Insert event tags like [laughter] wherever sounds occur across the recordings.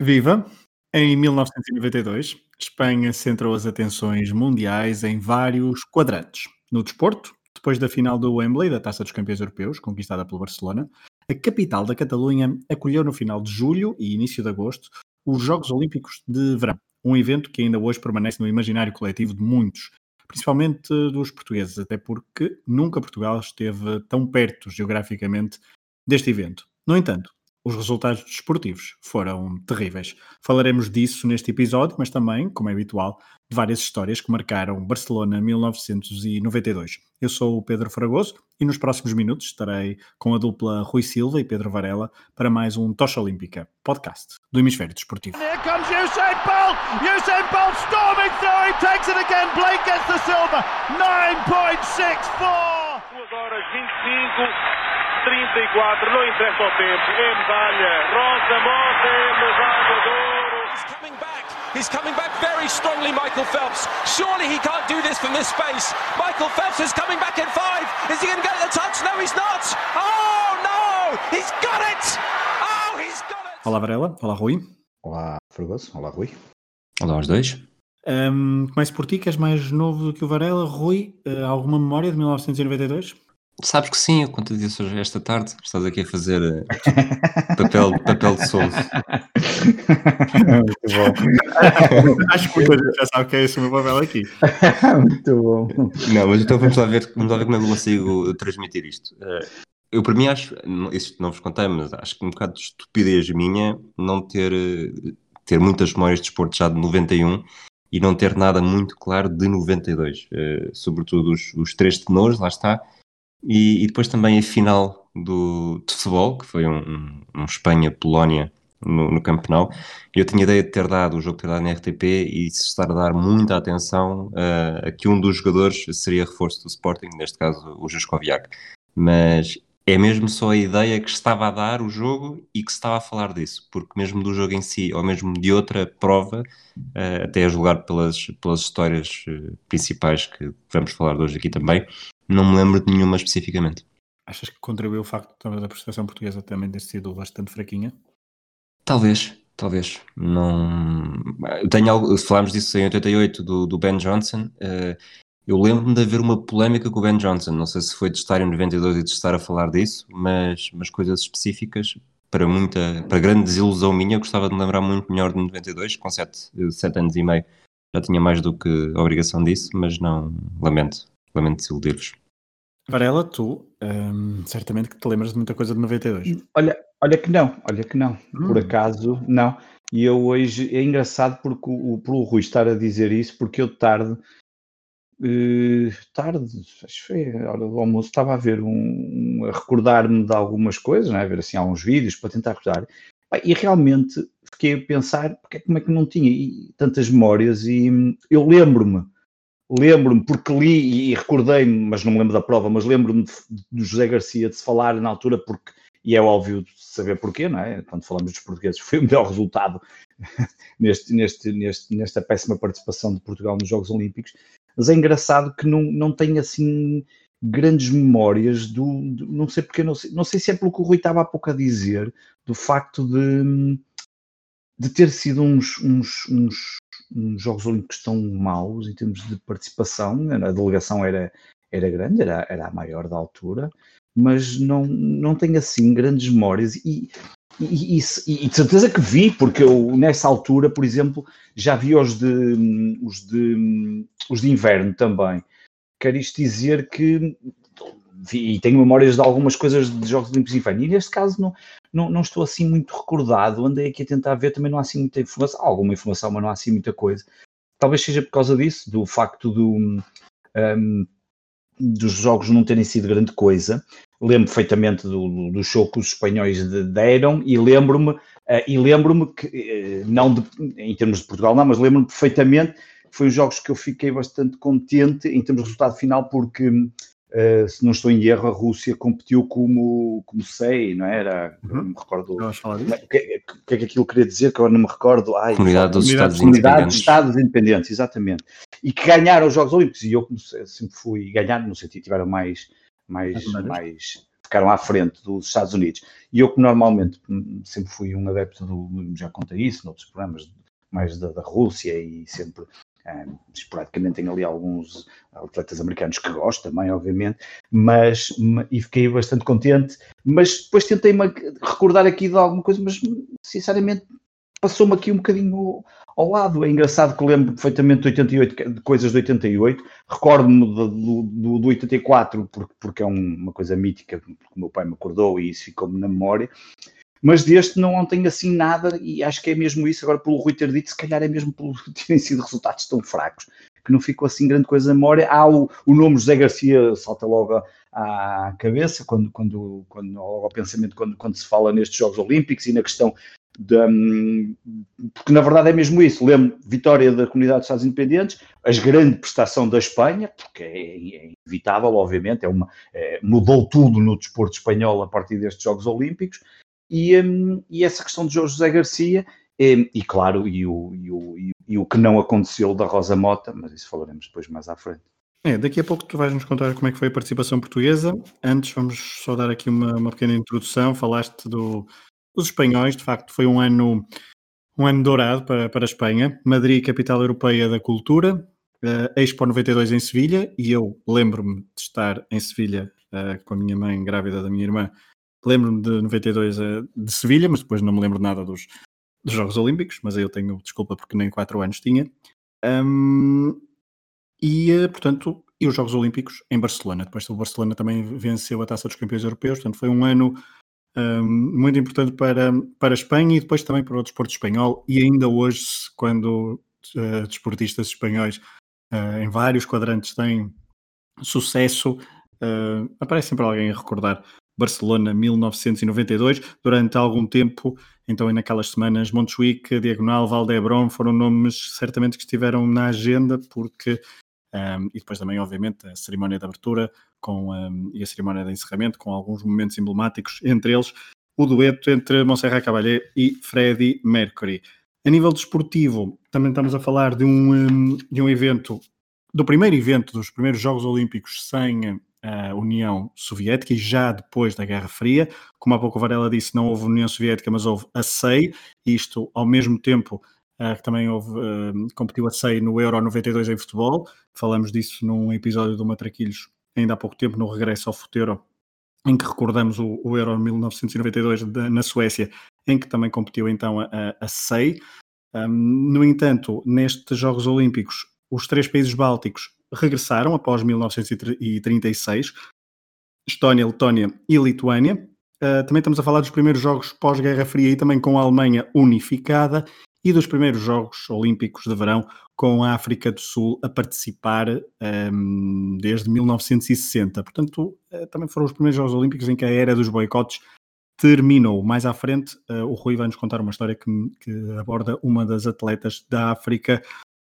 Viva! Em 1992, Espanha centrou as atenções mundiais em vários quadrantes. No desporto, depois da final do Wembley da Taça dos Campeões Europeus, conquistada pelo Barcelona, a capital da Catalunha acolheu no final de julho e início de agosto os Jogos Olímpicos de Verão, um evento que ainda hoje permanece no imaginário coletivo de muitos, principalmente dos portugueses, até porque nunca Portugal esteve tão perto geograficamente deste evento. No entanto, os resultados desportivos foram terríveis. Falaremos disso neste episódio, mas também, como é habitual, de várias histórias que marcaram Barcelona 1992. Eu sou o Pedro Fragoso e nos próximos minutos estarei com a dupla Rui Silva e Pedro Varela para mais um Tocha Olímpica, podcast do Hemisfério Desportivo. Here comes Usain Bolt! Usain Bolt storming through, he takes it again, Blake gets the silver, 9.64! 2 horas 25 34, não interessa o tempo, é medalha, Rosa Mota é medalha de ouro. He's coming back, he's coming back very strongly, Michael Phelps. Surely he can't do this from this space. Michael Phelps is coming back in five. Is he going to get the touch? No, he's not. Oh, no, he's got it. Oh, he's got it. Olá, Varela. Olá, Rui. Olá, Fragoso. Olá, Rui. Olá aos dois. Um, começo por ti, que és mais novo do que o Varela. Rui, uh, alguma memória de 1992? Sabes que sim, eu conto disso hoje, esta tarde. Estás aqui a fazer uh, papel, papel de soldo. Muito bom. [laughs] Acho que muita gente já sabe que é esse o meu papel aqui. [laughs] Muito bom. Não, mas então vamos lá ver, vamos lá ver como é que eu consigo transmitir isto. Uh, eu, para mim, acho, isso não vos contei, mas acho que um bocado de estupidez minha não ter, ter muitas memórias de esporte já de 91 e não ter nada muito claro de 92. Uh, sobretudo os, os três tenores, lá está e, e, depois também a final do, de futebol, que foi um, um, Espanha-Polónia no, no Nou. Eu tinha ideia de ter dado o jogo ter dado na RTP e se estar a dar muita atenção uh, a que um dos jogadores seria reforço do Sporting, neste caso o Juskoviak. Mas é mesmo só a ideia que estava a dar o jogo e que se estava a falar disso, porque mesmo do jogo em si, ou mesmo de outra prova, uh, até a julgar pelas, pelas histórias uh, principais que vamos falar hoje aqui também, não me lembro de nenhuma especificamente. Achas que contribuiu o facto também da prestação portuguesa também ter sido bastante fraquinha? Talvez, talvez. Não... Tenho algo, se falarmos disso em 88 do, do Ben Johnson, uh, eu lembro-me de haver uma polémica com o Ben Johnson. Não sei se foi de estar em 92 e de estar a falar disso, mas, mas coisas específicas para muita, para grande desilusão minha, gostava de me lembrar muito melhor de 92, com 7, 7 anos e meio. Já tinha mais do que a obrigação disso, mas não, lamento lamento desiludir-vos. Varela, tu hum, certamente que te lembras de muita coisa de 92. Olha, olha que não, olha que não. Hum. Por acaso, não. E eu hoje é engraçado porque o, por o Rui estar a dizer isso, porque eu tarde, uh, tarde, acho que foi a hora do almoço, estava a ver um, a recordar-me de algumas coisas, né? a ver assim alguns vídeos para tentar recordar. E realmente fiquei a pensar porque, como é que não tinha tantas memórias e hum, eu lembro-me lembro-me, porque li e recordei-me, mas não me lembro da prova, mas lembro-me do José Garcia de se falar na altura, porque, e é óbvio saber porquê, não é? Quando falamos dos portugueses, [laughs] foi o melhor resultado [laughs] neste, neste, neste, nesta péssima participação de Portugal nos Jogos Olímpicos. Mas é engraçado que não, não tem assim grandes memórias do, do não sei porque, não sei, não sei se é pelo que o Rui estava há pouco a dizer, do facto de, de ter sido uns, uns, uns uns Jogos Olímpicos tão maus em termos de participação. A delegação era, era grande, era, era a maior da altura, mas não, não tenho assim grandes memórias. E, e, e, e, de certeza que vi, porque eu nessa altura, por exemplo, já vi os de, os de, os de inverno também. Quero isto dizer que e tenho memórias de algumas coisas de Jogos Olímpicos de e neste caso não, não, não estou assim muito recordado, andei aqui a tentar ver, também não há assim muita informação, há alguma informação, mas não há assim muita coisa. Talvez seja por causa disso, do facto do, um, dos jogos não terem sido grande coisa. Lembro perfeitamente do, do show que os espanhóis deram e lembro-me, uh, e lembro-me que, uh, não de, em termos de Portugal, não, mas lembro-me perfeitamente foi os jogos que eu fiquei bastante contente em termos de resultado final, porque Uh, se não estou em erro, a Rússia competiu como, como sei, não é? era? Uhum. Não me recordo. O que, o que é que aquilo queria dizer? Que eu não me recordo. Ai, Comunidade dos Estados Independentes. Comunidade dos Estados Independentes, exatamente. E que ganharam os Jogos Olímpicos. E eu sempre fui ganhar, no sentido, tiveram mais, mais, mais ficaram à frente dos Estados Unidos. E eu que normalmente hum, sempre fui um adepto do, já contei isso noutros programas, mais da, da Rússia e sempre um, esporadicamente tenho ali alguns atletas americanos que gosto também, obviamente, mas e fiquei bastante contente, mas depois tentei-me recordar aqui de alguma coisa, mas sinceramente passou-me aqui um bocadinho ao lado. É engraçado que lembro perfeitamente de 88, de coisas de 88, recordo-me do, do, do, 84, porque, porque é uma coisa mítica, porque o meu pai me acordou e isso ficou-me na memória. Mas deste não, tenho assim nada, e acho que é mesmo isso. Agora, pelo Rui ter dito, se calhar é mesmo por [laughs] terem sido resultados tão fracos, que não ficou assim grande coisa na memória. Há o, o nome José Garcia, salta logo à cabeça, quando, quando, quando logo ao pensamento, quando, quando se fala nestes Jogos Olímpicos e na questão da. Porque na verdade é mesmo isso. Lembro vitória da comunidade dos Estados Independentes, a grande prestação da Espanha, porque é, é inevitável, obviamente, é uma, é, mudou tudo no desporto espanhol a partir destes Jogos Olímpicos e, um, e essa questão de José Garcia, e, e claro, e o, e, o, e o que não aconteceu da Rosa Mota, mas isso falaremos depois mais à frente. É, daqui a pouco tu vais nos contar como é que foi a participação portuguesa. Antes vamos só dar aqui uma, uma pequena introdução. Falaste do, dos espanhóis, de facto foi um ano um ano dourado para, para a Espanha. Madrid, capital europeia da cultura, uh, Expo 92 em Sevilha, e eu lembro-me de estar em Sevilha uh, com a minha mãe grávida da minha irmã Lembro-me de 92 eh, de Sevilha, mas depois não me lembro nada dos, dos Jogos Olímpicos, mas aí eu tenho desculpa porque nem 4 anos tinha. Um, e, eh, portanto, e os Jogos Olímpicos em Barcelona. Depois o Barcelona também venceu a Taça dos Campeões Europeus, portanto foi um ano um, muito importante para, para a Espanha e depois também para o desporto espanhol. E ainda hoje, quando uh, desportistas espanhóis uh, em vários quadrantes têm sucesso, uh, aparece sempre alguém a recordar Barcelona 1992. Durante algum tempo, então naquelas semanas, Montjuic, Diagonal, Valdebron foram nomes certamente que estiveram na agenda, porque um, e depois também, obviamente, a cerimónia de abertura com, um, e a cerimónia de encerramento, com alguns momentos emblemáticos, entre eles o dueto entre Monserrat Caballé e Freddie Mercury. A nível desportivo, também estamos a falar de um, um, de um evento, do primeiro evento dos primeiros Jogos Olímpicos sem a União Soviética e já depois da Guerra Fria. Como há pouco Varela disse, não houve União Soviética, mas houve a SEI, isto ao mesmo tempo uh, que também houve, uh, competiu a SEI no Euro 92 em futebol. Falamos disso num episódio do Matraquilhos ainda há pouco tempo, no Regresso ao Futuro, em que recordamos o, o Euro 1992 de, na Suécia, em que também competiu então a, a SEI. Um, no entanto, nestes Jogos Olímpicos, os três países bálticos regressaram após 1936, Estónia, Letónia e Lituânia. Uh, também estamos a falar dos primeiros jogos pós-Guerra Fria e também com a Alemanha unificada e dos primeiros Jogos Olímpicos de Verão com a África do Sul a participar um, desde 1960. Portanto, uh, também foram os primeiros Jogos Olímpicos em que a era dos boicotes terminou. Mais à frente, uh, o Rui vai nos contar uma história que, que aborda uma das atletas da África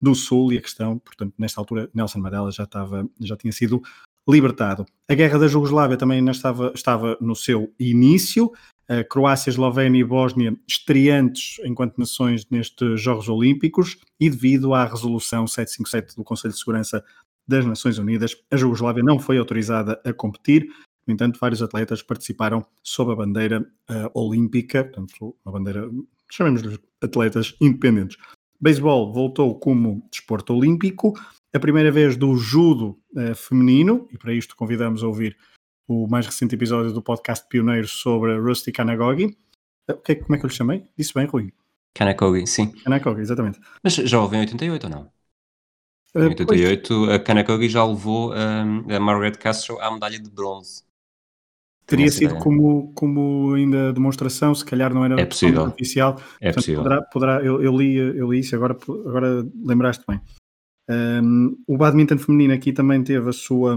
do Sul e a questão, portanto, nesta altura, Nelson Mandela já, estava, já tinha sido libertado. A Guerra da Jugoslávia também não estava, estava no seu início. A Croácia, Eslovénia e Bósnia estreantes enquanto nações nestes Jogos Olímpicos e devido à resolução 757 do Conselho de Segurança das Nações Unidas, a Jugoslávia não foi autorizada a competir. No entanto, vários atletas participaram sob a bandeira uh, olímpica, portanto, uma bandeira, chamemos-lhes atletas independentes. Beisebol voltou como desporto olímpico, a primeira vez do judo uh, feminino, e para isto convidamos a ouvir o mais recente episódio do podcast Pioneiros sobre Rusty Kanagogi. Uh, que, como é que eu lhe chamei? Disse bem, Rui? Kanakogi, sim. Kanakogi, exatamente. Mas já houve em 88 ou não? Eh, em 88, uh, a Kanakogi já levou um, a Margaret Castro à medalha de bronze. Teria sido como, como ainda demonstração, se calhar não era é possível. oficial. É Portanto, possível. Poderá, poderá, eu, eu, li, eu li isso, agora, agora lembraste bem. Um, o badminton feminino aqui também teve a sua,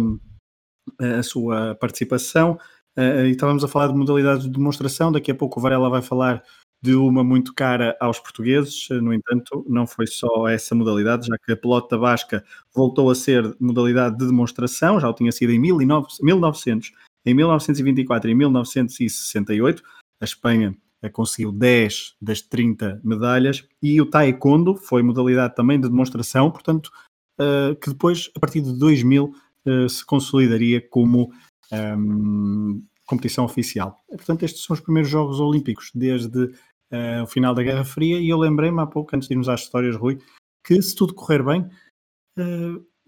a sua participação uh, e estávamos a falar de modalidades de demonstração. Daqui a pouco o Varela vai falar de uma muito cara aos portugueses, no entanto, não foi só essa modalidade, já que a pelota basca voltou a ser modalidade de demonstração, já o tinha sido em 1900 em 1924 e 1968, a Espanha conseguiu 10 das 30 medalhas e o taekwondo foi modalidade também de demonstração, portanto, uh, que depois, a partir de 2000, uh, se consolidaria como, um, competição oficial. Portanto, estes são os primeiros Jogos Olímpicos desde uh, o final da Guerra Fria e eu lembrei-me há pouco, antes de irmos às histórias, Rui, que se tudo correr bem,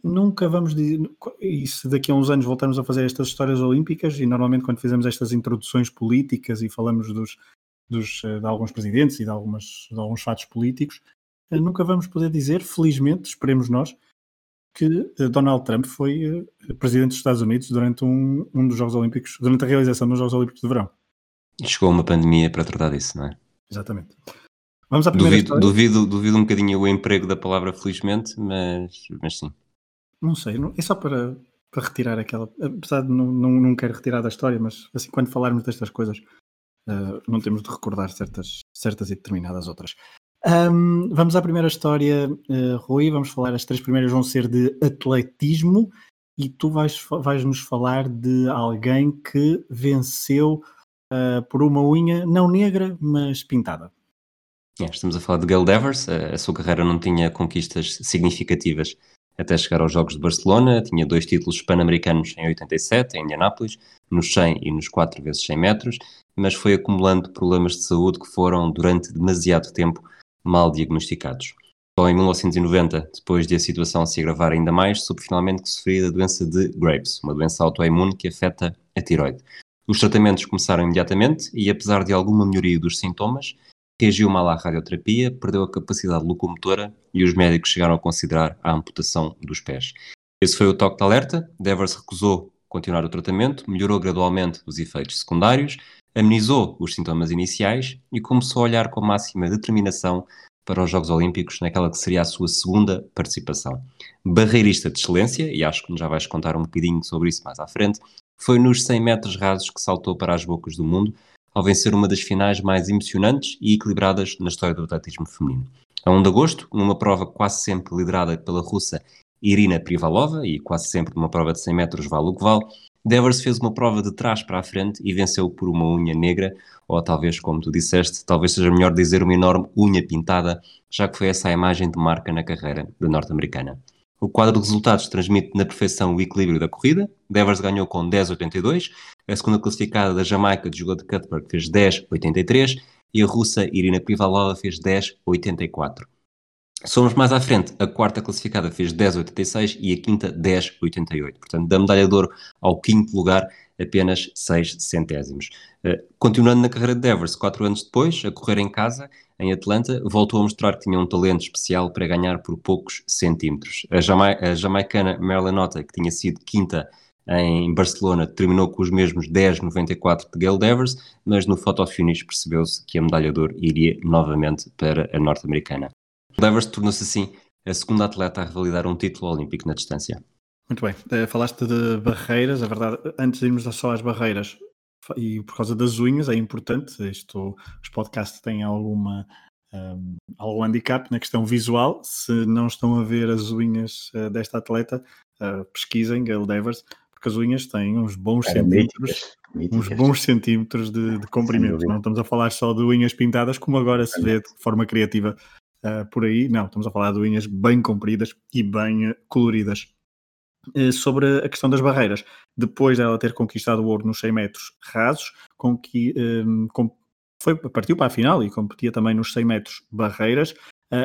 nunca vamos dizer, e se daqui a uns anos voltarmos a fazer estas histórias olímpicas, e normalmente quando fizemos estas introduções políticas e falamos dos, dos, de alguns presidentes e de, algumas, de alguns fatos políticos, nunca vamos poder dizer, felizmente, esperemos nós, que Donald Trump foi presidente dos Estados Unidos durante um, um dos Jogos Olímpicos, durante a realização dos Jogos Olímpicos de Verão. Chegou uma pandemia para tratar disso, não é? Exatamente. Vamos à primeira duvido, duvido, duvido um bocadinho o emprego da palavra felizmente, mas, mas sim. Não sei, não, é só para, para retirar aquela. Apesar de não, não, não quero retirar da história, mas assim, quando falarmos destas coisas, uh, não temos de recordar certas, certas e determinadas outras. Um, vamos à primeira história, uh, Rui. Vamos falar, as três primeiras vão ser de atletismo e tu vais, vais nos falar de alguém que venceu uh, por uma unha não negra, mas pintada. É, estamos a falar de Gail Devers. A, a sua carreira não tinha conquistas significativas até chegar aos Jogos de Barcelona. Tinha dois títulos pan-americanos em 87, em Indianápolis, nos 100 e nos 4 vezes 100 metros, mas foi acumulando problemas de saúde que foram, durante demasiado tempo, mal diagnosticados. Só em 1990, depois de a situação se agravar ainda mais, soube finalmente que sofria da doença de Graves, uma doença autoimune que afeta a tiroide. Os tratamentos começaram imediatamente e, apesar de alguma melhoria dos sintomas, reagiu mal à radioterapia, perdeu a capacidade locomotora e os médicos chegaram a considerar a amputação dos pés. Esse foi o toque de alerta. Devers recusou continuar o tratamento, melhorou gradualmente os efeitos secundários, amenizou os sintomas iniciais e começou a olhar com máxima determinação para os Jogos Olímpicos naquela que seria a sua segunda participação. Barreirista de excelência, e acho que já vais contar um bocadinho sobre isso mais à frente, foi nos 100 metros rasos que saltou para as bocas do mundo, ao vencer uma das finais mais emocionantes e equilibradas na história do atletismo feminino. A 1 de agosto, numa prova quase sempre liderada pela russa Irina Privalova, e quase sempre numa prova de 100 metros vale o que vale, Devers fez uma prova de trás para a frente e venceu por uma unha negra, ou talvez, como tu disseste, talvez seja melhor dizer uma enorme unha pintada, já que foi essa a imagem de marca na carreira da norte-americana. O quadro de resultados transmite na perfeição o equilíbrio da corrida. Devers ganhou com 10,82. A segunda classificada da Jamaica, de Julia Cuthbert, fez 10,83. E a russa Irina Privalova fez 10,84. Somos mais à frente, a quarta classificada fez 10,86 e a quinta 10,88. Portanto, da medalha de ouro ao quinto lugar, apenas 6 centésimos. Uh, continuando na carreira de Devers, quatro anos depois, a correr em casa, em Atlanta, voltou a mostrar que tinha um talento especial para ganhar por poucos centímetros. A, Jama a jamaicana Marilyn Nota, que tinha sido quinta em Barcelona, terminou com os mesmos 10,94 de Gail Devers, mas no photo finish percebeu-se que a medalha de ouro iria novamente para a norte-americana. Devers tornou-se assim a segunda atleta a revalidar um título olímpico na distância. Muito bem. Uh, falaste de barreiras, a verdade, antes de irmos só às barreiras, e por causa das unhas é importante, isto, os podcasts têm alguma, um, algum handicap na questão visual, se não estão a ver as unhas uh, desta atleta, uh, pesquisem Gail Devers, porque as unhas têm uns bons é, centímetros, míticas, míticas. uns bons centímetros de, de comprimento. Não estamos a falar só de unhas pintadas, como agora se vê de forma criativa uh, por aí. Não, estamos a falar de unhas bem compridas e bem uh, coloridas. Uh, sobre a questão das barreiras, depois dela ter conquistado o ouro nos 100 metros rasos, com que um, com, foi, partiu para a final e competia também nos 100 metros barreiras.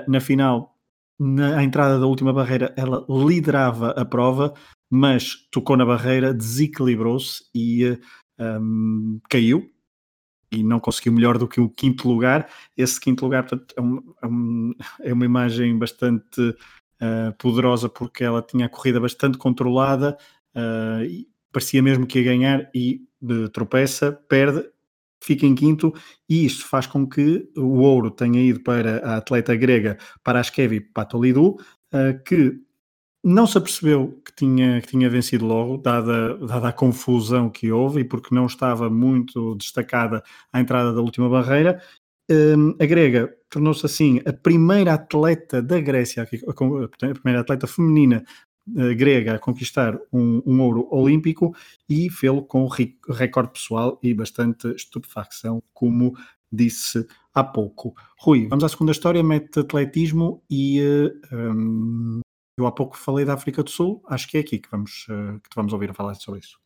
na final, na entrada da última barreira, ela liderava a prova, mas tocou na barreira, desequilibrou-se e um, caiu, e não conseguiu melhor do que o quinto lugar. Esse quinto lugar portanto, é, um, é, é uma imagem bastante uh, poderosa porque ela tinha a corrida bastante controlada, uh, parecia mesmo que ia ganhar e tropeça, perde, fica em quinto e isto faz com que o ouro tenha ido para a atleta grega Paraskevi Patolidou, que não se apercebeu que tinha, que tinha vencido logo, dada, dada a confusão que houve e porque não estava muito destacada a entrada da última barreira. Um, a grega tornou-se assim a primeira atleta da Grécia, a primeira atleta feminina uh, grega a conquistar um, um ouro olímpico e fê-lo com recorde pessoal e bastante estupefacção, como disse há pouco. Rui, vamos à segunda história, mete atletismo e uh, um, eu há pouco falei da África do Sul, acho que é aqui que vamos, uh, que vamos ouvir falar sobre isso.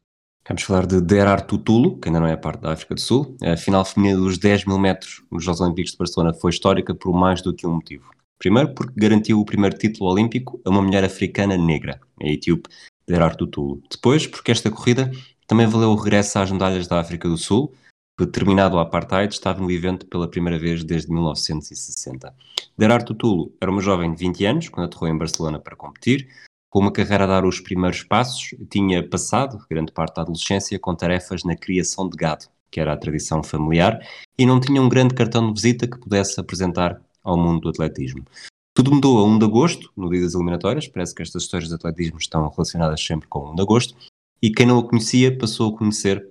Vamos falar de Derar Tutulo, que ainda não é parte da África do Sul. A final feminina dos 10 mil metros nos Jogos Olímpicos de Barcelona foi histórica por mais do que um motivo. Primeiro, porque garantiu o primeiro título olímpico a uma mulher africana negra, a etíope Derar Tutulo. Depois, porque esta corrida também valeu o regresso às medalhas da África do Sul, que, terminado o apartheid, estava no evento pela primeira vez desde 1960. Derar Tutulo era uma jovem de 20 anos, quando aterrou em Barcelona para competir, com uma carreira a dar os primeiros passos, tinha passado grande parte da adolescência com tarefas na criação de gado, que era a tradição familiar, e não tinha um grande cartão de visita que pudesse apresentar ao mundo do atletismo. Tudo mudou a 1 de agosto, no dia das eliminatórias, parece que estas histórias de atletismo estão relacionadas sempre com 1 de agosto, e quem não a conhecia passou a conhecer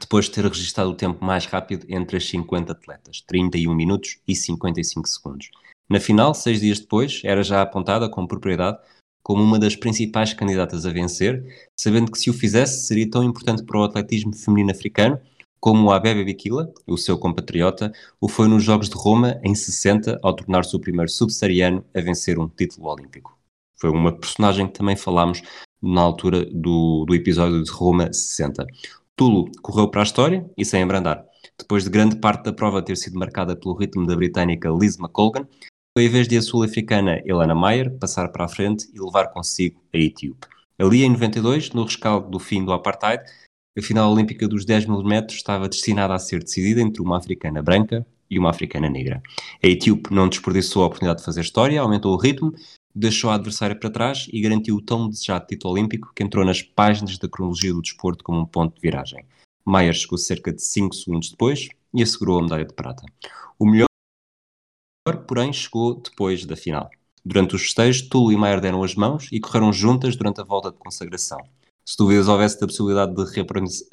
depois de ter registrado o tempo mais rápido entre as 50 atletas, 31 minutos e 55 segundos. Na final, seis dias depois, era já apontada com propriedade como uma das principais candidatas a vencer, sabendo que se o fizesse seria tão importante para o atletismo feminino africano como o Abebe Bikila, o seu compatriota, o foi nos Jogos de Roma em 60 ao tornar-se o primeiro subsaariano a vencer um título olímpico. Foi uma personagem que também falámos na altura do, do episódio de Roma 60. Tulo correu para a história e sem abrandar. Depois de grande parte da prova ter sido marcada pelo ritmo da britânica Liz McColgan, foi a vez de a sul-africana Elana Mayer passar para a frente e levar consigo a Etíope. Ali, em 92, no rescaldo do fim do apartheid, a final olímpica dos 10 mil metros estava destinada a ser decidida entre uma africana branca e uma africana negra. A Etíope não desperdiçou a oportunidade de fazer história, aumentou o ritmo, deixou a adversária para trás e garantiu o tão desejado título olímpico que entrou nas páginas da cronologia do desporto como um ponto de viragem. Mayer chegou cerca de 5 segundos depois e assegurou a medalha de prata. O melhor porém, chegou depois da final. Durante os festejos, Tulo e Maier deram as mãos e correram juntas durante a volta de consagração. Se dúvidas houvesse da possibilidade de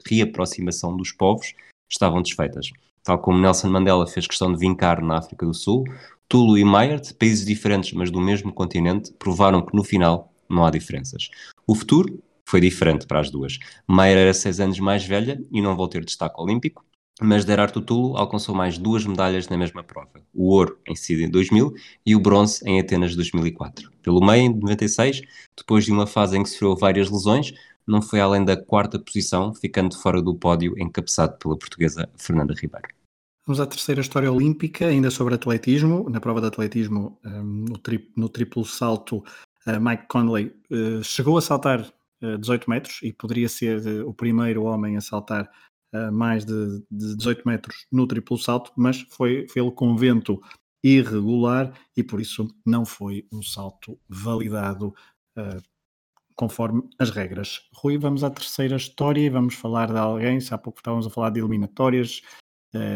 reaproximação dos povos, estavam desfeitas. Tal como Nelson Mandela fez questão de vincar na África do Sul, Tulo e Maier, de países diferentes mas do mesmo continente, provaram que no final não há diferenças. O futuro foi diferente para as duas. Maier era seis anos mais velha e não vou ter destaque olímpico, mas Derar Tutulo alcançou mais duas medalhas na mesma prova, o ouro em Sydney em 2000 e o bronze em Atenas 2004. Pelo meio, em 96, depois de uma fase em que sofreu várias lesões, não foi além da quarta posição, ficando fora do pódio encabeçado pela portuguesa Fernanda Ribeiro. Vamos à terceira história olímpica, ainda sobre atletismo. Na prova de atletismo, um, no, tri no, triplo salto, uh, Mike Conley uh, chegou a saltar uh, 18 metros e poderia ser o primeiro homem a saltar mais de, de 18 metros no triplo salto, mas foi, ele com vento irregular e por isso não foi um salto validado conforme as regras. Rui, vamos à terceira história e vamos falar de alguém. Se há pouco estávamos a falar de eliminatórias,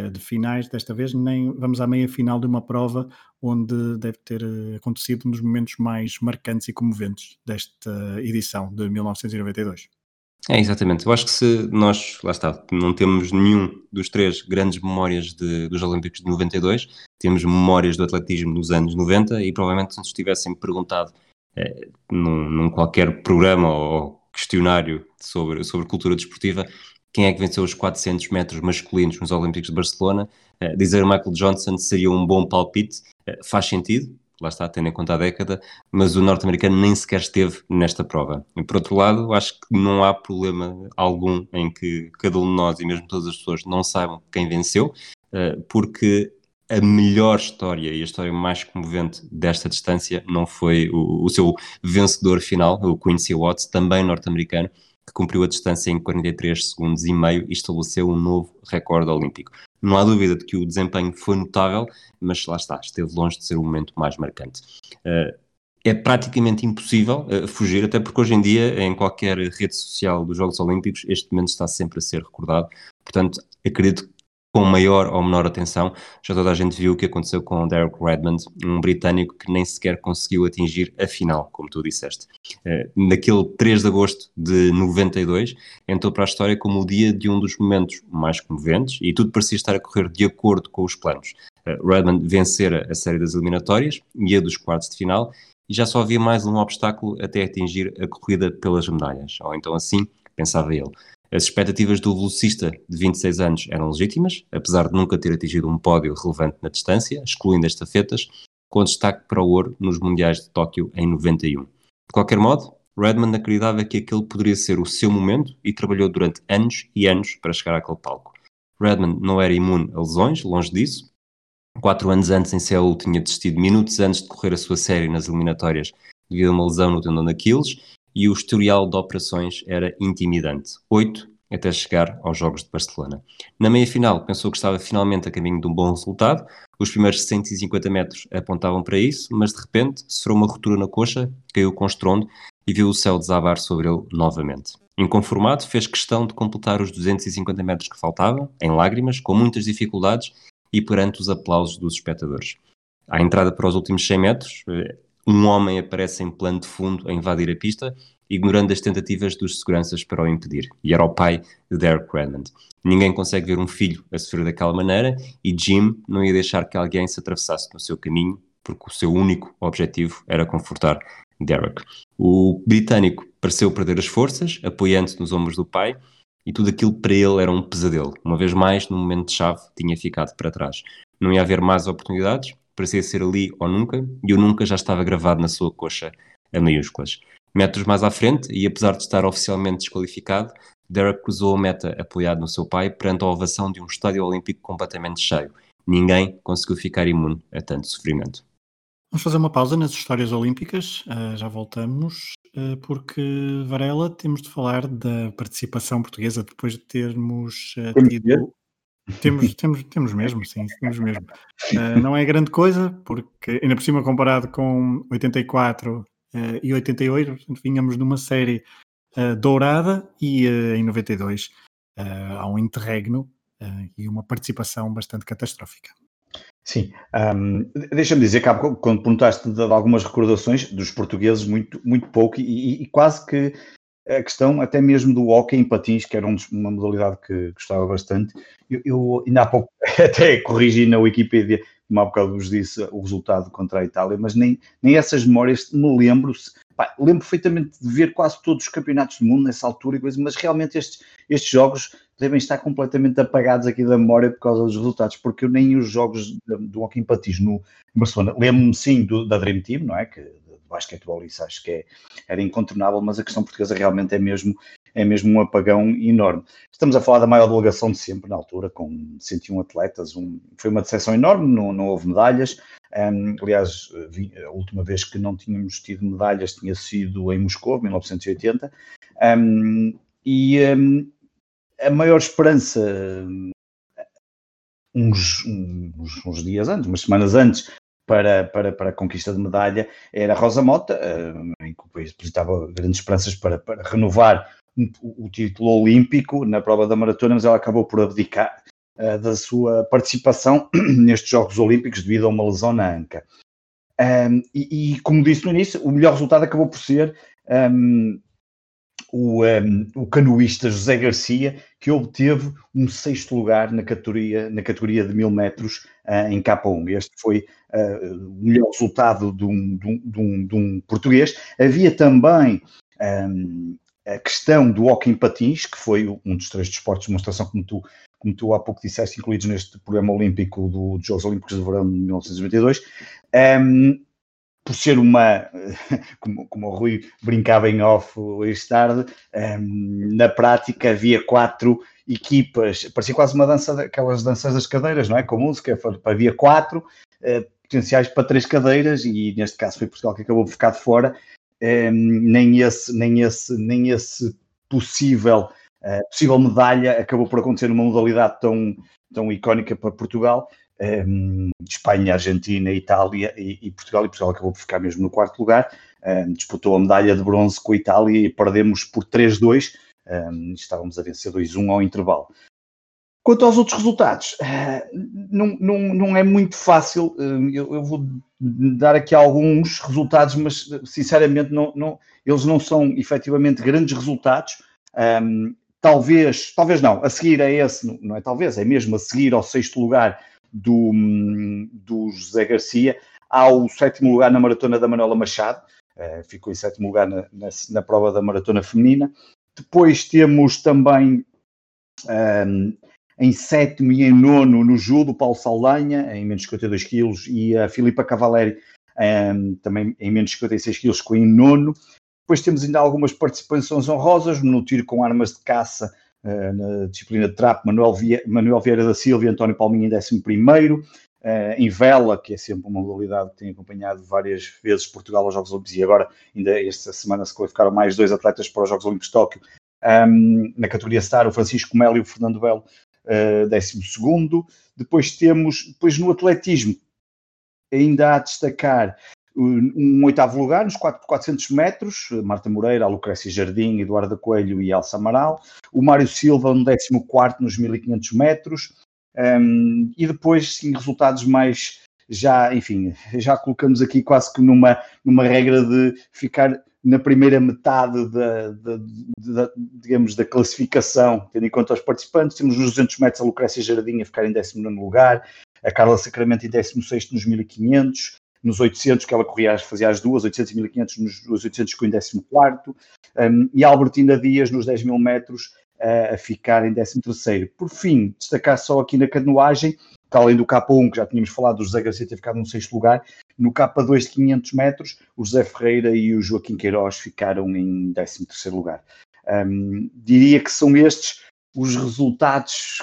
de finais, desta vez nem vamos à meia final de uma prova onde deve ter eh, acontecido um dos momentos mais marcantes e comoventes desta edição de 1992. É, exatamente. Eu acho que se nós, lá está, não temos nenhum dos três grandes memórias de, dos Olímpicos de 92, temos memórias do atletismo dos anos 90 e provavelmente se nos tivessem perguntado é, num, num, qualquer programa ou questionário sobre, sobre cultura desportiva quem é que venceu os 400 metros masculinos nos Olímpicos de Barcelona, é, dizer Michael Johnson seria um bom palpite, é, faz sentido, lá está, tendo em conta a década, mas o norte-americano nem sequer esteve nesta prova. E por outro lado, acho que não há problema algum em que cada um de nós e mesmo todas as pessoas não saibam quem venceu, eh, porque a melhor história e a história mais comovente desta distância não foi o, o seu vencedor final, o Quincy Watts, também norte-americano, que cumpriu a distância em 43 segundos e meio e estabeleceu um novo recorde olímpico. Não há dúvida de que o desempenho foi notável, mas lá está, esteve longe de ser o momento mais marcante. Uh, é praticamente impossível uh, fugir, até porque hoje em dia, em qualquer rede social dos Jogos Olímpicos, este momento está sempre a ser recordado. Portanto, acredito com maior ou menor atenção. Já toda a gente viu o que aconteceu com Derek Redmond, um britânico que nem sequer conseguiu atingir a final, como tu disseste. Uh, naquele 3 de agosto de 92, entrou para a história como o dia de um dos momentos mais comoventes e tudo parecia estar a correr de acordo com os planos. Uh, Redmond vencera a série das eliminatórias e a dos quartos de final e já só havia mais um obstáculo até atingir a corrida pelas medalhas, ou então assim pensava ele. As expectativas do velocista de 26 anos eram legítimas, apesar de nunca ter atingido um pódio relevante na distância, excluindo as estafetas, com destaque para o ouro nos Mundiais de Tóquio em 91. De qualquer modo, Redmond acreditava que aquele poderia ser o seu momento e trabalhou durante anos e anos para chegar àquele palco. Redmond não era imune a lesões, longe disso. Quatro anos antes, em Seul, tinha desistido minutos antes de correr a sua série nas eliminatórias devido a uma lesão no tendão daqueles e o historial de operações era intimidante. Oito até chegar aos Jogos de Barcelona. Na meia-final, pensou que estava finalmente a caminho de um bom resultado. Os primeiros 150 metros apontavam para isso, mas de repente sofreu uma ruptura na coxa, caiu com estrondo e viu o céu desabar sobre ele novamente. Inconformado, fez questão de completar os 250 metros que faltavam, em lágrimas, com muitas dificuldades e perante os aplausos dos espectadores. À entrada para os últimos 100 metros, um homem aparece em plano de fundo a invadir a pista ignorando as tentativas dos seguranças para o impedir. E era o pai de Derek Redmond. Ninguém consegue ver um filho a sofrer daquela maneira e Jim não ia deixar que alguém se atravessasse no seu caminho, porque o seu único objetivo era confortar Derek. O britânico pareceu perder as forças, apoiando-se nos ombros do pai, e tudo aquilo para ele era um pesadelo. Uma vez mais, no momento chave, tinha ficado para trás. Não ia haver mais oportunidades, parecia ser ali ou nunca, e o nunca já estava gravado na sua coxa a maiúsculas. Metros mais à frente, e apesar de estar oficialmente desqualificado, Derek cruzou a meta apoiado no seu pai perante a ovação de um estádio olímpico completamente cheio. Ninguém conseguiu ficar imune a tanto sofrimento. Vamos fazer uma pausa nas histórias olímpicas, uh, já voltamos, uh, porque Varela, temos de falar da participação portuguesa depois de termos uh, tido. Temos, temos, temos mesmo, sim, temos mesmo. não é grande coisa, porque ainda por cima comparado com 84 uh, e 88, portanto, vínhamos numa série uh, dourada e uh, em 92 há um interregno e uma participação bastante catastrófica. Sim, um, deixa-me dizer que quando perguntaste de, algumas recordações dos portugueses, muito, muito pouco e, e, quase que a questão até mesmo do hockey em patins, que era uma modalidade que gostava bastante, eu, eu ainda há pouco [laughs] até corrigi na Wikipedia como há bocado vos disse, o resultado contra a Itália, mas nem, nem essas memórias me lembro. Pá, lembro perfeitamente de ver quase todos os campeonatos do mundo nessa altura, mas realmente estes, estes jogos devem estar completamente apagados aqui da memória por causa dos resultados, porque eu nem os jogos do Joaquim Patins no Barcelona, lembro-me sim do, da Dream Team, não é? Que, basquetebol, isso acho que é, era incontornável, mas a questão portuguesa realmente é mesmo é mesmo um apagão enorme. Estamos a falar da maior delegação de sempre na altura, com 101 atletas, um, foi uma decepção enorme, não, não houve medalhas. Um, aliás, a última vez que não tínhamos tido medalhas tinha sido em Moscou, 1980. Um, e a maior esperança, uns, uns, uns, dias antes, umas semanas antes, para, para, para a conquista de medalha, era Rosa Mota, em que o país depositava grandes esperanças para, para renovar o, título olímpico na prova da maratona, mas ela acabou por abdicar uh, da sua participação [clears throat] nestes Jogos Olímpicos devido a uma lesão na anca. Um, e, e, como disse no início, o melhor resultado acabou por ser um, o, um, o canoísta José Garcia, que obteve um sexto lugar na categoria, na categoria de mil metros uh, em K1. Este foi uh, o melhor resultado de um, de um, de um, português. Havia também um, a questão do hockey em patins, que foi um dos três desportos de demonstração, como tu, como tu há pouco disseste, incluídos neste programa olímpico do, dos Jogos Olímpicos de Verão de 1992, um, ehm, por ser uma, [laughs] como, como o Rui brincava em off hoje tarde, um, ehm, na prática havia quatro equipas, parecia quase uma dança, aquelas danças das cadeiras, não é? Com música, havia quatro uh, potenciais para três cadeiras e neste caso foi Portugal que acabou por ficar de fora Ehm, nem, esse, nem, esse, nem esse possível, uh, possível medalha acabou por acontecer numa modalidade tão, tão icónica para Portugal. Um, ehm, Espanha, Argentina, Itália e, e, Portugal, e Portugal acabou por ficar mesmo no quarto lugar. Um, ehm, disputou a medalha de bronze com a Itália e perdemos por 3-2. Um, estávamos a vencer 2-1 ao intervalo. Quanto aos outros resultados, uh, não, não, não é muito fácil. Eu, eu, vou dar aqui alguns resultados, mas sinceramente não, não, eles não são efetivamente grandes resultados. Um, talvez, talvez não, a seguir a esse, não é talvez, é mesmo a seguir ao sexto lugar do, do José Garcia, ao sétimo lugar na maratona da Manuela Machado, uh, ficou em sétimo lugar na, na, na, prova da maratona feminina. Depois temos também um, em sétimo e em nono no judo, Paulo Saldanha, em menos de 52 quilos, e a Filipa Cavaleri, um, também em menos de 56 quilos, ficou em nono. Depois temos ainda algumas participações honrosas no tiro com armas de caça, na disciplina de trap, Manuel, Vie Manuel Vieira da Silva e António Palminha em 11 primeiro. Uh, em vela, que é sempre uma modalidade que tem acompanhado várias vezes Portugal aos Jogos Olímpicos, e agora, ainda esta semana, se qualificaram mais dois atletas para os Jogos Olímpicos de Tóquio. Um, na categoria Star, o Francisco Melo e o Fernando Belo, uh, décimo segundo. Depois temos, depois no atletismo, ainda há a destacar um, oitavo lugar nos 4 400 metros, Marta Moreira, Lucrécia Jardim, Eduardo Coelho e Elsa Amaral. O Mário Silva no 14 nos 1500 metros. Um, e depois, sim, resultados mais já, enfim, já colocamos aqui quase que numa, numa regra de ficar na primeira metade da, da, da, digamos, da classificação, tendo em conta os participantes. Temos nos 200 metros a Lucrécia Jardim a ficar em 19 lugar, a Carla Sacramento em 16 nos 1500, nos 800 que ela corria, fazia as duas, 800 e 1500, nos 800 ficou em 14 um, e Albertina Dias nos 10 mil metros a ficar em 13º. Por fim, destacar só aqui na canoagem, que além do K1, que já tínhamos falado, o José Garcia ter ficado no sexto lugar, no K2 de 500 metros, o José Ferreira e o Joaquim Queiroz ficaram em 13º lugar. Um, diria que são estes os resultados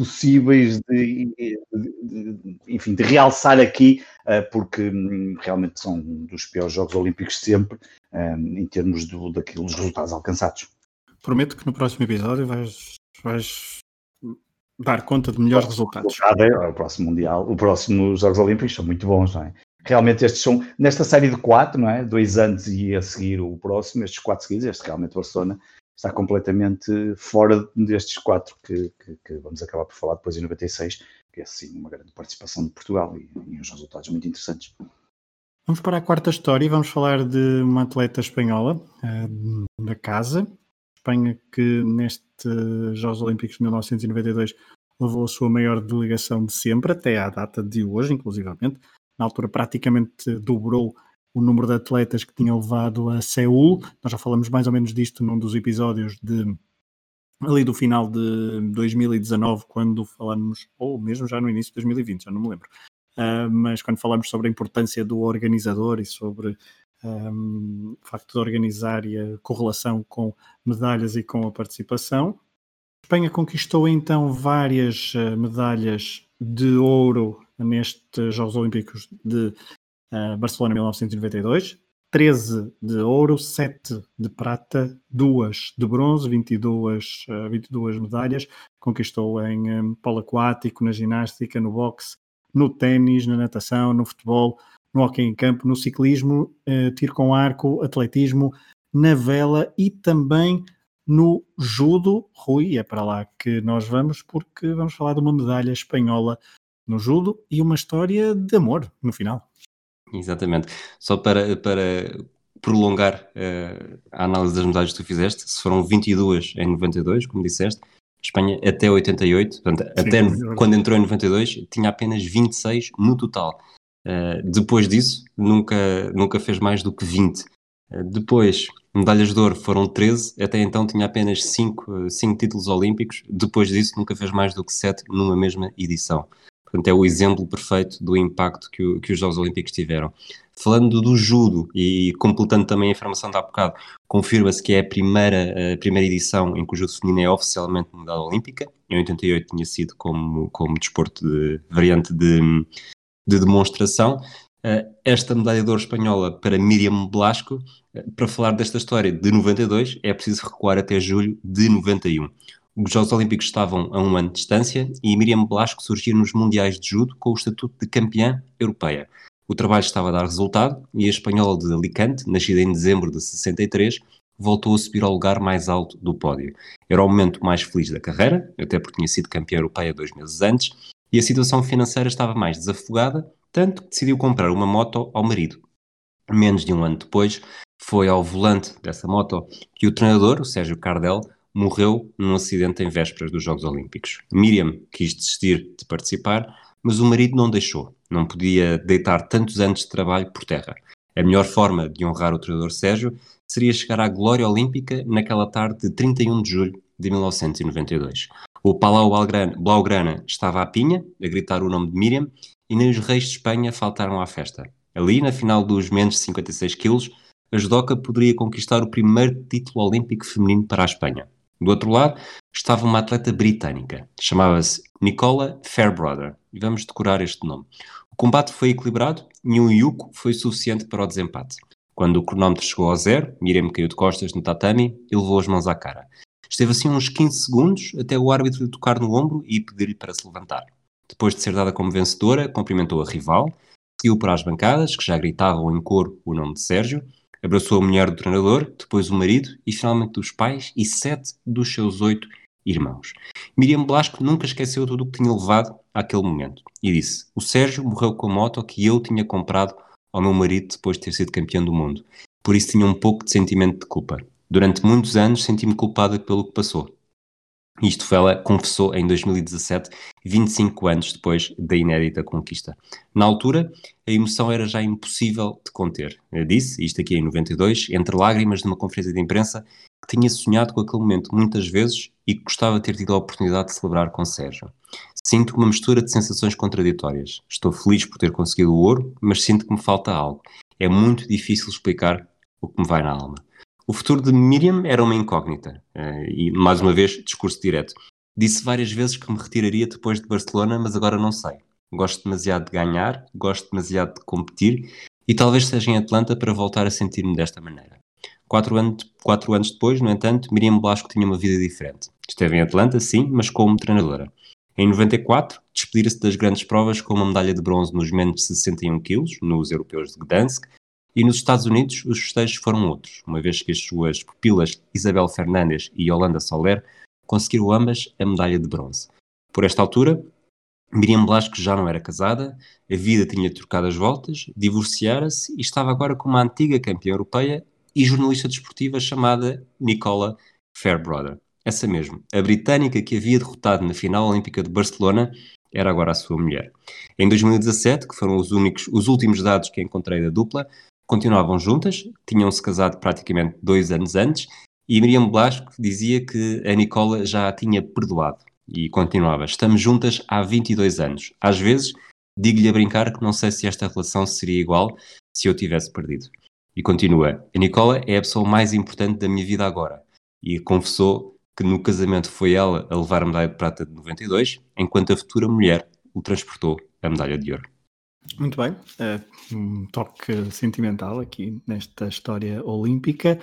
possíveis de, de, de, enfim, de realçar aqui, uh, porque um, realmente são um dos piores Jogos Olímpicos de sempre, um, em termos do, daqueles resultados alcançados. Prometo que no próximo episódio vais, vais dar conta de melhores resultados. É, o próximo Mundial, o próximo Jogos Olímpicos são muito bons, não é? Realmente estes são, nesta série de quatro, não é? Dois antes e a seguir o próximo, estes quatro seguidos, este realmente Barcelona está completamente fora destes quatro que, que, que, vamos acabar por falar depois em 96, que é sim uma grande participação de Portugal e, e uns resultados muito interessantes. Vamos para a quarta história e vamos falar de uma atleta espanhola uh, da casa, Espanha que nestes Jogos Olímpicos de 1992 levou a sua maior delegação de sempre, até à data de hoje, inclusivamente. Na altura praticamente dobrou o número de atletas que tinha levado a Seul. Nós já falamos mais ou menos disto num dos episódios de ali do final de 2019, quando falamos, ou mesmo já no início de 2020, já não me lembro, uh, mas quando falamos sobre a importância do organizador e sobre um, o facto de organizar e a correlação com medalhas e com a participação. A Espanha conquistou então várias uh, medalhas de ouro nestes Jogos Olímpicos de uh, Barcelona 1992. 13 de ouro, 7 de prata, 2 de bronze, 22, uh, 22 medalhas. Conquistou em um, polo aquático, na ginástica, no boxe, no ténis, na natação, no futebol, no hockey em campo, no ciclismo, uh, tiro com arco, atletismo, na vela e também no judo. Rui, é para lá que nós vamos, porque vamos falar de uma medalha espanhola no judo e uma história de amor no final. Exatamente. Só para, para prolongar uh, a análise das medalhas que tu fizeste, se foram 22 em 92, como disseste, Espanha até 88, portanto, Sim, até é quando entrou em 92, tinha apenas 26 no total. Uh, depois disso, nunca, nunca fez mais do que 20. Uh, eh, depois, medalhas de ouro foram 13, até então tinha apenas 5, 5 títulos olímpicos. Depois disso, nunca fez mais do que 7 numa mesma edição. Portanto, é o exemplo perfeito do impacto que, o, que os Jogos Olímpicos tiveram. Falando do judo e completando também a informação de há bocado, confirma-se que é a primeira, a primeira edição em que o judo feminino é oficialmente medalha olímpica. Em 88 tinha sido como, como desporto de variante de, de demonstração. Uh, esta medalha de ouro espanhola para Miriam Blasco, uh, para falar desta história de 92, é preciso recuar até julho de 91. Os Jogos Olímpicos estavam a um ano de distância e Miriam Blasco surgiu nos Mundiais de Judo com o estatuto de campeã europeia. O trabalho estava a dar resultado e a espanhola de Alicante, nascida em dezembro de 63, voltou a subir ao lugar mais alto do pódio. Era o momento mais feliz da carreira, até porque tinha sido campeã europeia dois meses antes, e a situação financeira estava mais desafogada, tanto que decidiu comprar uma moto ao marido. Menos de um ano depois, foi ao volante dessa moto que o treinador, o Sérgio Cardel, morreu num acidente em vésperas dos Jogos Olímpicos. Miriam quis desistir de participar, mas o marido não deixou. Não podia deitar tantos anos de trabalho por terra. A melhor forma de honrar o treinador Sérgio seria chegar à glória olímpica naquela tarde de 31 de julho de 1992. O Palau Blaugrana estava à pinha, a gritar o nome de Miriam, e nem os reis de Espanha faltaram à festa. Ali, na final dos menos de 56 quilos, a judoca poderia conquistar o primeiro título olímpico feminino para a Espanha. Do outro lado estava uma atleta britânica, chamava-se Nicola Fairbrother, e vamos decorar este nome. O combate foi equilibrado e um yuko foi suficiente para o desempate. Quando o cronómetro chegou ao zero, Miriam caiu de costas no tatami e levou as mãos à cara. Esteve assim uns 15 segundos até o árbitro lhe tocar no ombro e pedir-lhe para se levantar. Depois de ser dada como vencedora, cumprimentou a rival, seguiu para as bancadas, que já gritavam em coro o nome de Sérgio, abraçou a mulher do treinador, depois o marido e finalmente os pais e sete dos seus oito irmãos. Miriam Blasco nunca esqueceu tudo o que tinha levado àquele momento e disse: O Sérgio morreu com a moto que eu tinha comprado ao meu marido depois de ter sido campeão do mundo. Por isso tinha um pouco de sentimento de culpa. Durante muitos anos senti-me culpada pelo que passou. Isto ela confessou em 2017, 25 anos depois da inédita conquista. Na altura, a emoção era já impossível de conter. Eu disse, isto aqui em 92, entre lágrimas numa conferência de imprensa, que tinha sonhado com aquele momento muitas vezes e que gostava de ter tido a oportunidade de celebrar com Sérgio. Sinto uma mistura de sensações contraditórias. Estou feliz por ter conseguido o ouro, mas sinto que me falta algo. É muito difícil explicar o que me vai na alma. O futuro de Miriam era uma incógnita. Uh, e, mais uma vez, discurso direto. Disse várias vezes que me retiraria depois de Barcelona, mas agora não sei. Gosto demasiado de ganhar, gosto demasiado de competir e talvez seja em Atlanta para voltar a sentir-me desta maneira. Quatro anos, quatro anos depois, no entanto, Miriam Blasco tinha uma vida diferente. Esteve em Atlanta, sim, mas como treinadora. Em 94, despedir-se das grandes provas com uma medalha de bronze nos menos de 61 kg, nos europeus de Gdansk, e nos Estados Unidos os festejos foram outros, uma vez que as suas pupilas Isabel Fernandes e Yolanda Soler conseguiram ambas a medalha de bronze. Por esta altura, Miriam Blasco já não era casada, a vida tinha trocado as voltas, divorciara-se e estava agora com uma antiga campeã europeia e jornalista desportiva chamada Nicola Fairbrother. Essa mesmo, a britânica que havia derrotado na final olímpica de Barcelona era agora a sua mulher. Em 2017, que foram os, únicos, os últimos dados que encontrei da dupla, continuavam juntas, tinham-se casado praticamente dois anos antes, e Miriam Blasco dizia que a Nicola já a tinha perdoado. E continuava: Estamos juntas há 22 anos. Às vezes, digo-lhe a brincar que não sei se esta relação seria igual se eu tivesse perdido. E continua: A Nicola é a pessoa mais importante da minha vida agora. E confessou que no casamento foi ela a levar a medalha de prata de 92, enquanto a futura mulher o transportou a medalha de ouro. Muito bem, uh, um toque sentimental aqui nesta história olímpica.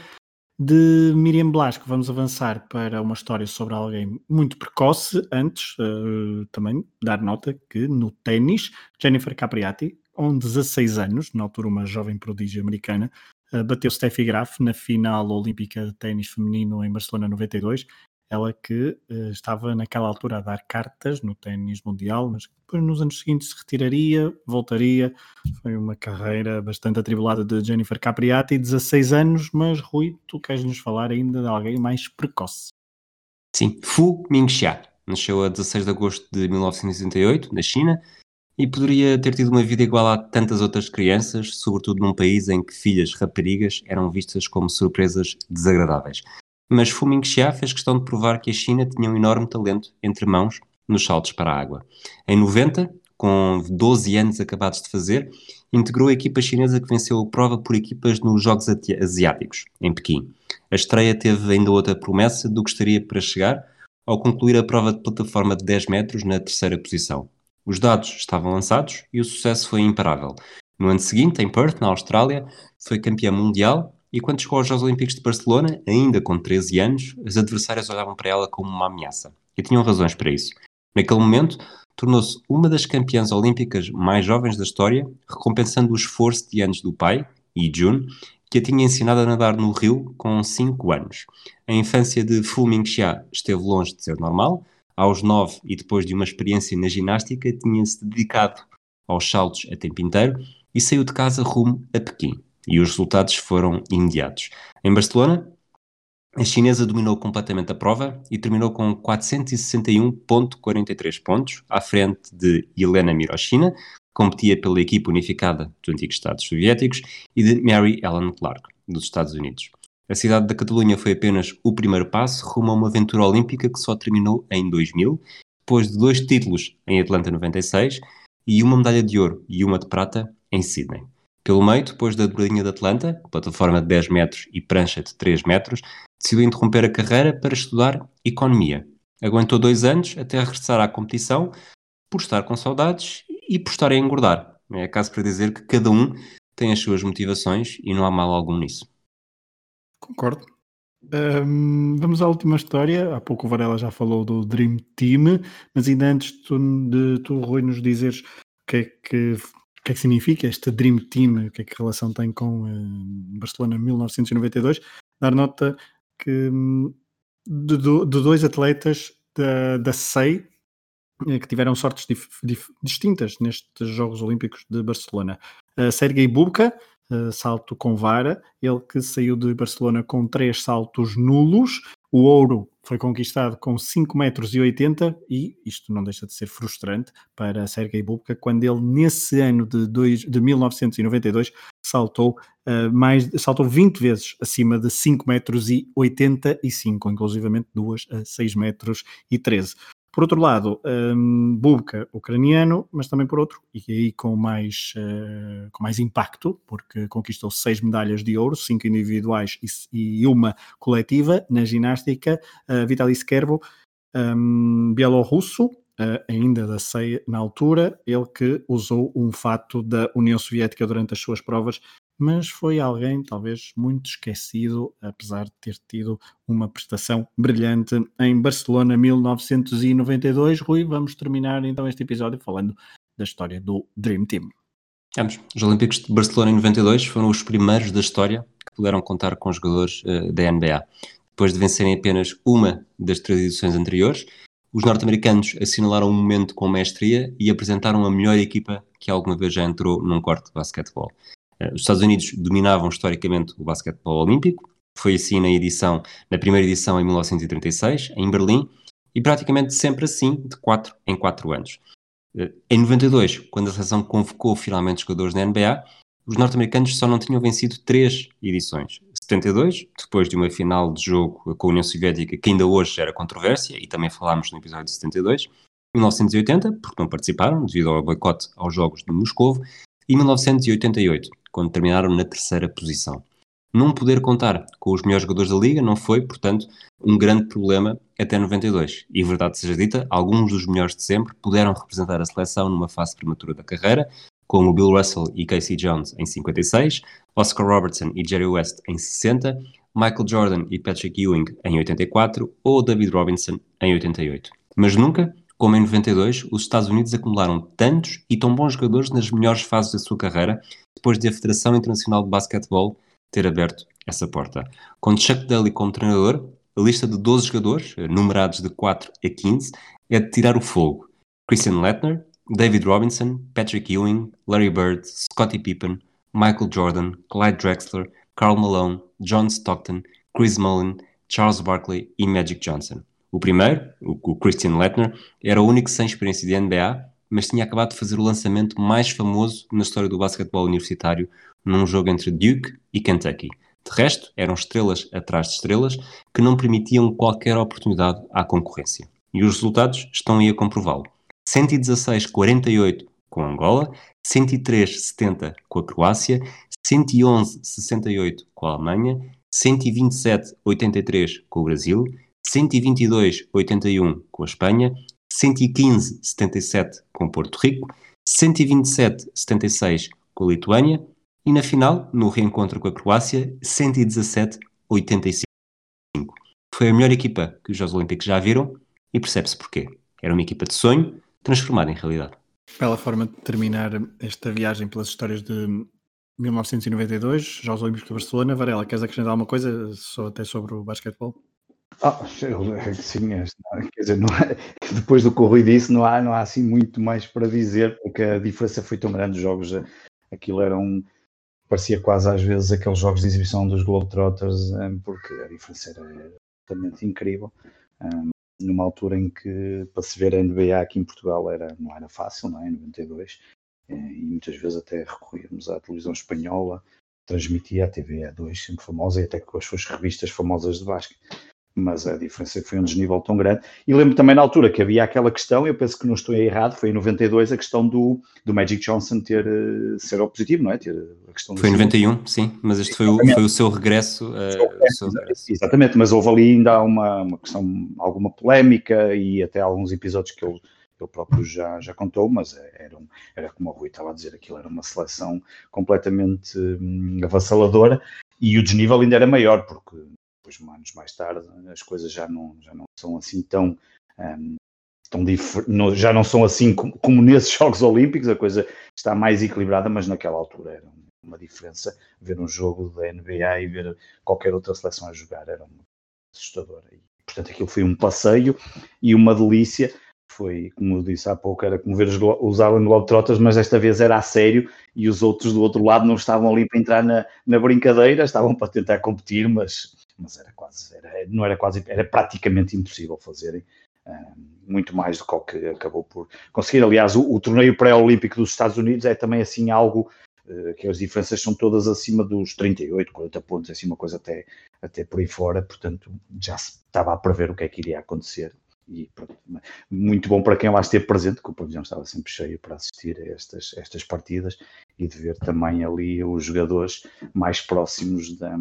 De Miriam Blasco, vamos avançar para uma história sobre alguém muito precoce. Antes, uh, também dar nota que no ténis, Jennifer Capriati, com 16 anos, na altura uma jovem prodígio americana, uh, bateu Steffi Graf na final olímpica de ténis feminino em Barcelona 92. Ela que uh, estava naquela altura a dar cartas no ténis mundial, mas depois nos anos seguintes se retiraria, voltaria. Foi uma carreira bastante atribulada de Jennifer Capriati, 16 anos, mas Rui, tu queres nos falar ainda de alguém mais precoce? Sim, Fu Mingxia. Nasceu a 16 de agosto de 1968, na China, e poderia ter tido uma vida igual a tantas outras crianças, sobretudo num país em que filhas raparigas eram vistas como surpresas desagradáveis. Mas Fu Mingxia fez questão de provar que a China tinha um enorme talento entre mãos nos saltos para a água. Em 90, com 12 anos acabados de fazer, integrou a equipa chinesa que venceu a prova por equipas nos Jogos Asiáticos, em Pequim. A estreia teve ainda outra promessa do que estaria para chegar ao concluir a prova de plataforma de 10 metros na terceira posição. Os dados estavam lançados e o sucesso foi imparável. No ano seguinte, em Perth, na Austrália, foi campeã mundial e quando chegou aos Jogos Olímpicos de Barcelona, ainda com 13 anos, as adversárias olhavam para ela como uma ameaça. E tinham razões para isso. Naquele momento, tornou-se uma das campeãs olímpicas mais jovens da história, recompensando o esforço de anos do pai, Yi Jun, que a tinha ensinado a nadar no rio com 5 anos. A infância de Fu Mingxia esteve longe de ser normal, aos nove e depois de uma experiência na ginástica, tinha-se dedicado aos saltos a tempo inteiro e saiu de casa rumo a Pequim. E os resultados foram imediatos. Em Barcelona, a chinesa dominou completamente a prova e terminou com 461,43 pontos, à frente de Helena Miroshina, que competia pela equipe unificada dos antigos Estados Soviéticos, e de Mary Ellen Clark, dos Estados Unidos. A cidade da Catalunha foi apenas o primeiro passo rumo a uma aventura olímpica que só terminou em 2000, depois de dois títulos em Atlanta 96 e uma medalha de ouro e uma de prata em Sydney. Pelo meio, depois da dobradinha de Atlanta, plataforma de 10 metros e prancha de 3 metros, decidiu interromper a carreira para estudar economia. Aguentou dois anos até regressar à competição por estar com saudades e por estar a engordar. É caso para dizer que cada um tem as suas motivações e não há mal algum nisso. Concordo. Um, vamos à última história. Há pouco o Varela já falou do Dream Team, mas ainda antes de tu, de tu Rui, nos dizeres o que é que, o que, é que significa este Dream Team, o que é que relação tem com uh, Barcelona 1992, dar nota que hum, de, de dois atletas da, da SEI eh, que tiveram sortes dif, dif, distintas nestes Jogos Olímpicos de Barcelona. Uh, Sergei Bubka, uh, salto com vara, ele que saiu de Barcelona com três saltos nulos. O ouro foi conquistado com 5,80 metros e isto não deixa de ser frustrante para Sergei Bubka quando ele nesse ano de, dois, de 1992 saltou uh, mais saltou 20 vezes acima de 5 metros e 85, inclusivamente duas a 6 metros e 13. Por outro lado, um, Bubka, ucraniano, mas também por outro, e aí com mais, uh, com mais impacto, porque conquistou seis medalhas de ouro, cinco individuais e, e uma coletiva na ginástica, uh, Vitaly Skerbo, um, bielorrusso, uh, ainda da ceia na altura, ele que usou um fato da União Soviética durante as suas provas mas foi alguém talvez muito esquecido, apesar de ter tido uma prestação brilhante em Barcelona 1992. Rui, vamos terminar então este episódio falando da história do Dream Team. Vamos. Os Olímpicos de Barcelona em 92 foram os primeiros da história que puderam contar com jogadores uh, da NBA. Depois de vencerem apenas uma das três edições anteriores, os norte-americanos assinalaram um momento com mestria e apresentaram a melhor equipa que alguma vez já entrou num corte de basquetebol. Eh, os Estados Unidos dominavam historicamente o basquetebol olímpico, foi assim na edição, na primeira edição em 1936, em Berlim, e praticamente sempre assim, de 4 em 4 anos. Eh, em 92, quando a seleção convocou finalmente jogadores da NBA, os norte-americanos só não tinham vencido três edições. 72, depois de uma final de jogo com a União Soviética que ainda hoje gera controvérsia, e também falámos no episódio de 72. 1980, porque não participaram devido ao boicote aos Jogos de Moscou, e 1988, quando terminaram na terceira posição. Não poder contar com os melhores jogadores da liga não foi, portanto, um grande problema até 92. E verdade seja dita, alguns dos melhores de sempre puderam representar a seleção numa fase prematura da carreira, como Bill Russell e Casey Jones em 56, Oscar Robertson e Jerry West em 60, Michael Jordan e Patrick Ewing em 84 ou David Robinson em 88. Mas nunca como em 92, os Estados Unidos acumularam tantos e tão bons jogadores nas melhores fases da sua carreira, depois de a Federação Internacional de Basquetebol ter aberto essa porta. Com Chuck Daly como treinador, a lista de 12 jogadores, eh, numerados de 4 a 15, é de tirar o fogo. Christian Lettner, David Robinson, Patrick Ewing, Larry Bird, Scottie Pippen, Michael Jordan, Clyde Drexler, Karl Malone, John Stockton, Chris Mullin, Charles Barkley e Magic Johnson. O primeiro, o Christian Lettner, era o único sem experiência de NBA, mas tinha acabado de fazer o lançamento mais famoso na história do basquetebol universitário num jogo entre Duke e Kentucky. De resto, eram estrelas atrás de estrelas que não permitiam qualquer oportunidade à concorrência. E os resultados estão aí a comprová-lo. 116-48 com Angola, 103-70 com a Croácia, 111-68 com a Alemanha, 127-83 com o Brasil 122,81 com a Espanha, 115,77 com Porto Rico, 127,76 com a Lituânia e na final, no reencontro com a Croácia, 117,85. Foi a melhor equipa que os Jogos Olímpicos já viram e percebe-se porquê. Era uma equipa de sonho transformada em realidade. Bela forma de terminar esta viagem pelas histórias de 1992, Jogos Olímpicos de Barcelona. Varela, queres acrescentar alguma coisa só até sobre o basquetebol? Ah, sim, é, quer dizer, é, depois do que o Rui disse, não há, não há assim muito mais para dizer, porque a diferença foi tão grande. Os jogos, eh, aquilo era um. parecia quase às vezes aqueles jogos de exibição dos Globetrotters, eh, porque a diferença era totalmente incrível. Eh, numa altura em que para se ver a NBA aqui em Portugal era, não era fácil, não é? Em 92, e muitas vezes até recorríamos à televisão espanhola, transmitia a TV A2, sempre famosa, e até com as suas revistas famosas de basquete mas a diferença foi um desnível tão grande. E lembro também na altura que havia aquela questão, eu penso que não estou errado, foi em 92 a questão do, do Magic Johnson ter uh, ser opositivo, não é? Ter a questão foi em 91, sim, mas este foi o, foi o seu regresso. Uh, o seu regresso. Exatamente, mas houve ali ainda uma, uma questão, alguma polémica e até alguns episódios que ele, ele próprio já, já contou, mas era, um, era como o Rui estava a dizer, aquilo era uma seleção completamente hum, avassaladora e o desnível ainda era maior, porque depois, anos mais tarde, as coisas já não, já não são assim tão. Um, tão não, já não são assim como, como, nesses [laughs] Jogos Olímpicos, a coisa está mais equilibrada, mas naquela altura era uma diferença. Ver um jogo da NBA e ver qualquer outra seleção a jogar era assustador. E, portanto, aquilo foi um passeio e uma delícia foi, como eu disse há pouco, era como ver os, Allen Globetrotters, mas desta vez era a sério e os outros do outro lado não estavam ali para entrar na, na brincadeira, estavam para tentar competir, mas, mas era quase, era, não era quase, era praticamente impossível fazerem uh, muito mais do que o que acabou por conseguir. Aliás, o, o torneio pré-olímpico dos Estados Unidos é também assim algo uh, que as diferenças são todas acima dos 38, 40 pontos, assim uma coisa até, até por aí fora, portanto já se estava a prever o que é que iria acontecer e muito bom para quem lá esteve presente, que o pavilhão estava sempre cheio para assistir a estas, estas partidas e de ver também ali os jogadores mais próximos da,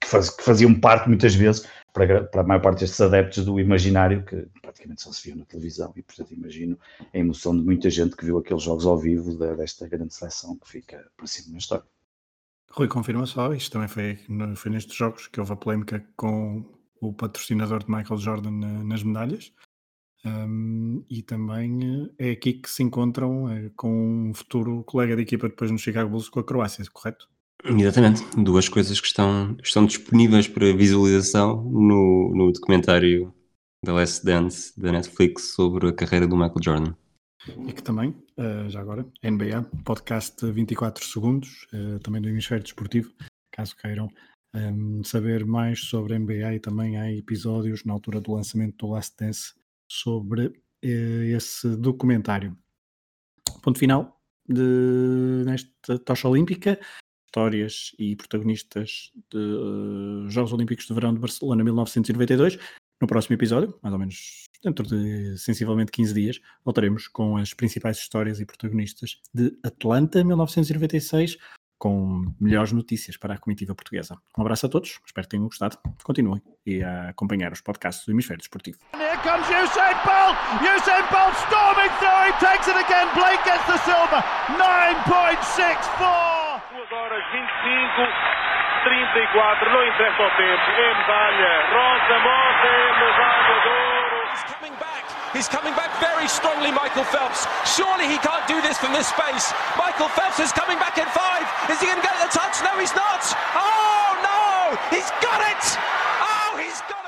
que, faz, que faziam parte muitas vezes para, para a maior parte destes adeptos do imaginário que praticamente só se viam na televisão e portanto imagino a emoção de muita gente que viu aqueles jogos ao vivo da, desta grande seleção que fica para cima na história. Rui confirma só, isto também foi, foi nestes jogos que houve a polémica com o patrocinador de Michael Jordan nas medalhas. Um, e também eh, é aqui que se encontram é, com um futuro colega de equipa depois no Chicago Bulls com a Croácia, correto? Exatamente, duas coisas que estão, estão disponíveis para visualização no, no documentário The Last Dance da Netflix sobre a carreira do Michael Jordan. E que também, uh, já agora, NBA, podcast 24 segundos, uh, também do Hemisfério Desportivo, caso queiram um, saber mais sobre NBA e também há episódios na altura do lançamento do Last Dance sobre uh, esse documentário. Ponto final de, nesta tocha olímpica. Histórias e protagonistas de uh, Jogos Olímpicos de Verão de Barcelona 1992. No próximo episódio, mais ou menos dentro de sensivelmente 15 dias, voltaremos com as principais histórias e protagonistas de Atlanta 1996, com melhores notícias para a comitiva portuguesa. Um abraço a todos, espero que tenham gostado. Continuem e a acompanhar os podcasts do Hemisfério Desportivo. Here comes Usain Bolt! Usain Bolt storming through, he takes it again, Blake gets the silver, 9.64! 2 horas 25, 34, não interessa o tempo, Rosa Mota de! He's coming back! He's coming back very strongly, Michael Phelps. Surely he can't do this from this space. Michael Phelps is coming back in five. Is he going to get the touch? No, he's not. Oh, no! He's got it. Oh, he's got it!